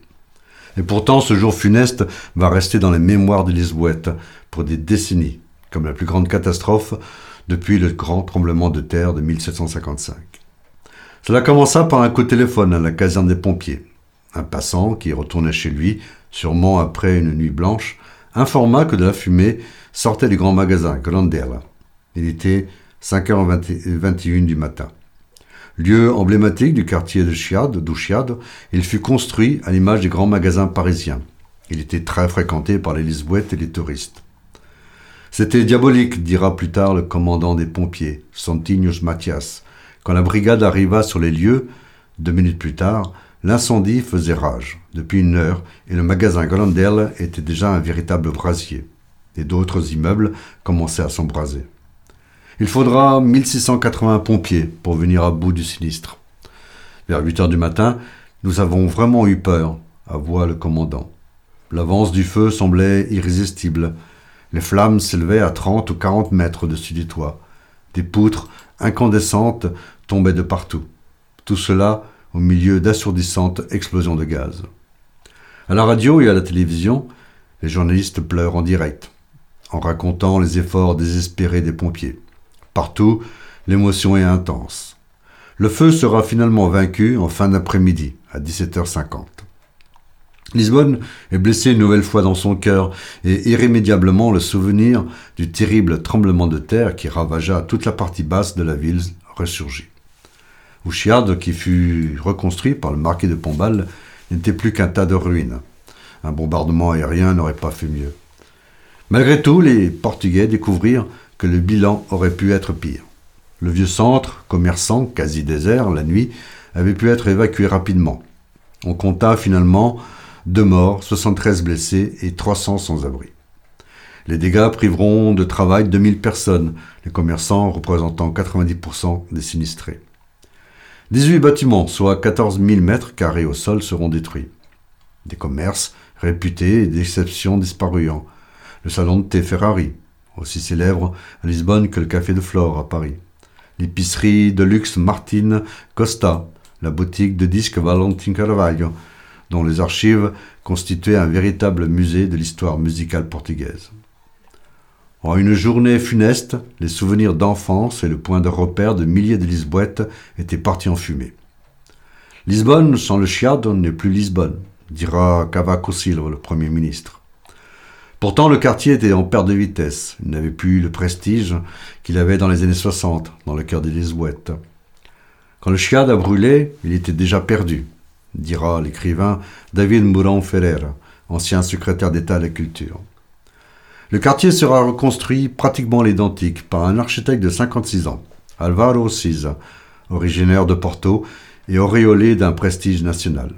Et pourtant, ce jour funeste va rester dans les mémoires de Lisboète pour des décennies, comme la plus grande catastrophe depuis le grand tremblement de terre de 1755. Cela commença par un coup de téléphone à la caserne des pompiers. Un passant qui retournait chez lui, sûrement après une nuit blanche, informa que de la fumée sortait du grand magasin Grandela. Il était 5h21 du matin. Lieu emblématique du quartier de Chiade, d'Ouchiade, il fut construit à l'image des grands magasins parisiens. Il était très fréquenté par les Lisboètes et les touristes. C'était diabolique, dira plus tard le commandant des pompiers, Santinhos Mathias. Quand la brigade arriva sur les lieux, deux minutes plus tard, l'incendie faisait rage depuis une heure et le magasin Grandel était déjà un véritable brasier. Et d'autres immeubles commençaient à s'embraser. Il faudra 1680 pompiers pour venir à bout du sinistre. Vers 8 heures du matin, nous avons vraiment eu peur, avoua le commandant. L'avance du feu semblait irrésistible. Les flammes s'élevaient à 30 ou 40 mètres au-dessus du toit. Des poutres incandescentes tombaient de partout. Tout cela au milieu d'assourdissantes explosions de gaz. À la radio et à la télévision, les journalistes pleurent en direct, en racontant les efforts désespérés des pompiers. Partout, l'émotion est intense. Le feu sera finalement vaincu en fin d'après-midi, à 17h50. Lisbonne est blessée une nouvelle fois dans son cœur et irrémédiablement le souvenir du terrible tremblement de terre qui ravagea toute la partie basse de la ville ressurgit. Ouchiade, qui fut reconstruit par le marquis de Pombal, n'était plus qu'un tas de ruines. Un bombardement aérien n'aurait pas fait mieux. Malgré tout, les Portugais découvrirent que le bilan aurait pu être pire. Le vieux centre, commerçant, quasi désert la nuit, avait pu être évacué rapidement. On compta finalement deux morts, 73 blessés et 300 sans-abri. Les dégâts priveront de travail 2000 personnes, les commerçants représentant 90% des sinistrés. 18 bâtiments, soit 14 000 mètres carrés au sol, seront détruits. Des commerces réputés et d'exception disparus. Le salon de thé Ferrari, aussi célèbre à Lisbonne que le café de Flore à Paris. L'épicerie de luxe Martine Costa, la boutique de disques Valentin Carvalho, dont les archives constituaient un véritable musée de l'histoire musicale portugaise. En une journée funeste, les souvenirs d'enfance et le point de repère de milliers de Lisboètes étaient partis en fumée. Lisbonne sans le Chiado n'est plus Lisbonne, dira Cavaco Silva, le Premier ministre. Pourtant, le quartier était en perte de vitesse. Il n'avait plus le prestige qu'il avait dans les années 60, dans le cœur des Lisboètes. Quand le Chiado a brûlé, il était déjà perdu dira l'écrivain David Mouron Ferreira, ancien secrétaire d'État à la culture. Le quartier sera reconstruit pratiquement l'identique par un architecte de 56 ans, Alvaro Siza, originaire de Porto et auréolé d'un prestige national.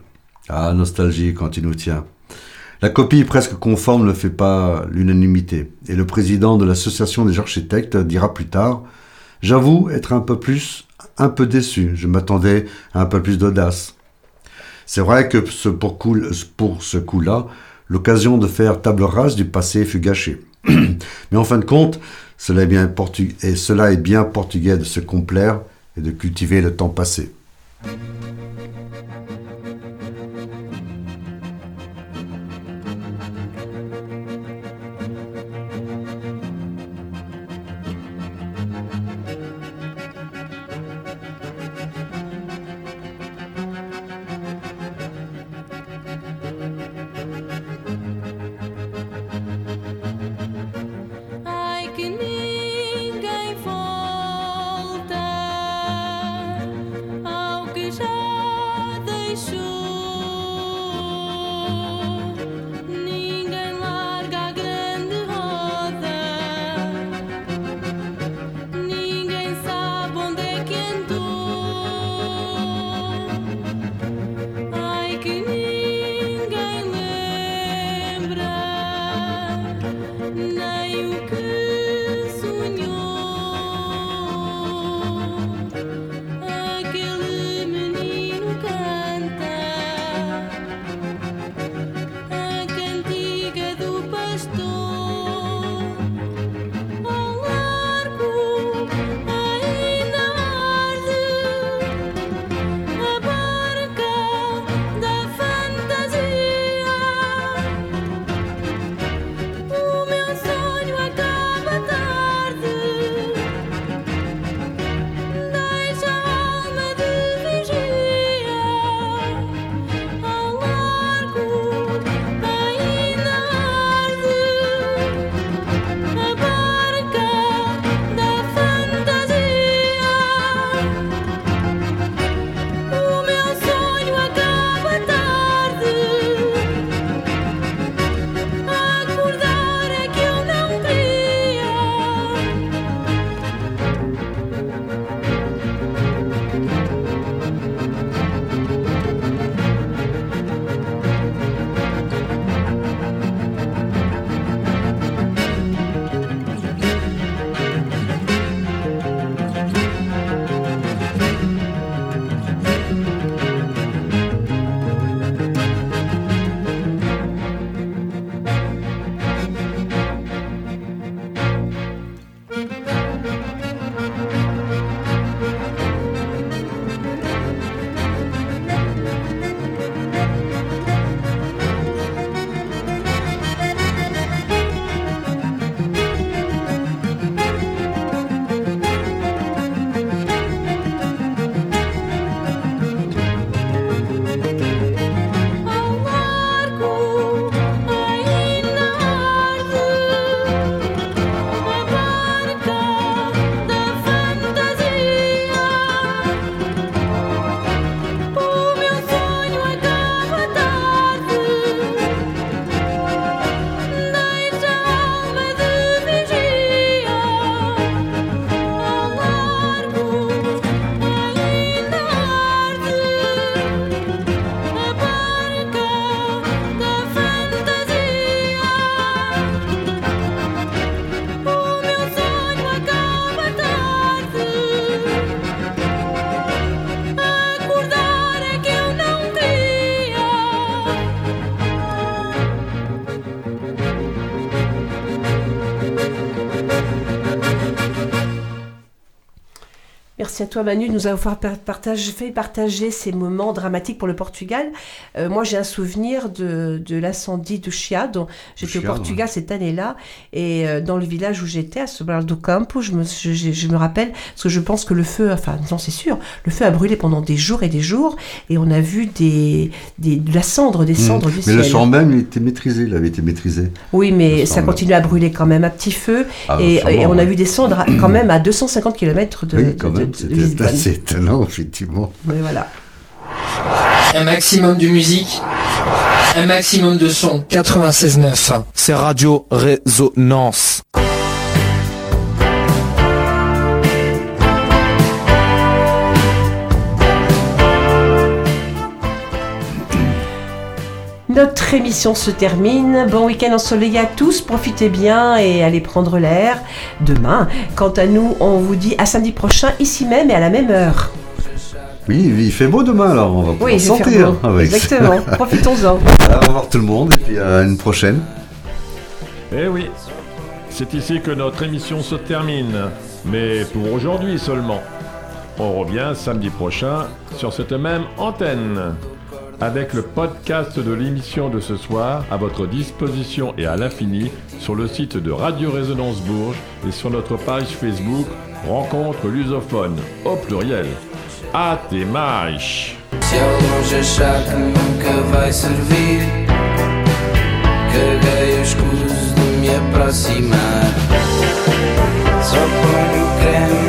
Ah, nostalgie quand il nous tient. La copie presque conforme ne fait pas l'unanimité, et le président de l'association des architectes dira plus tard J'avoue être un peu plus, un peu déçu, je m'attendais à un peu plus d'audace. C'est vrai que pour ce coup-là, l'occasion de faire table rase du passé fut gâchée. Mais en fin de compte, cela est bien, et cela est bien portugais de se complaire et de cultiver le temps passé. Merci à toi Manu nous avoir fait partager ces moments dramatiques pour le Portugal. Euh, moi j'ai un souvenir de, de l'incendie de Chiado. J'étais au Portugal cette année-là et euh, dans le village où j'étais, à Sobral do Campo, je me, je, me rappelle, parce que je pense que le feu, enfin non c'est sûr, le feu a brûlé pendant des jours et des jours et on a vu des, des, de la cendre descendre Mmh. du Mais ciel. le soir même, il était maîtrisé, il avait été maîtrisé. Oui, mais ça continue à brûler quand même à petit feu. Ah, et, sûrement, et on a ouais. vu des cendres quand même à 250 km de, oui, quand de- même, de- de Lisbonne. étonnant, effectivement. Mais voilà. Un maximum de musique, un maximum de son. 96.9. C'est Radio Résonance. Notre émission se termine. Bon week-end ensoleillé à tous. Profitez bien et allez prendre l'air demain. Quant à nous, on vous dit à samedi prochain, ici même et à la même heure. Oui, il fait beau demain, alors on va pouvoir Oui, sentir. avec. Exactement. Profitons-en. Au revoir tout le monde, et puis à une prochaine. Eh oui, c'est ici que notre émission se termine, mais pour aujourd'hui seulement. On revient samedi prochain sur cette même antenne, avec le podcast de l'émission de ce soir à votre disposition et à l'infini sur le site de Radio Résonance Bourges et sur notre page Facebook Rencontre lusophone au pluriel. Tes marches Se longe achar que nunca vai servir, caguei o escuso de me aproximar. Só ponho creme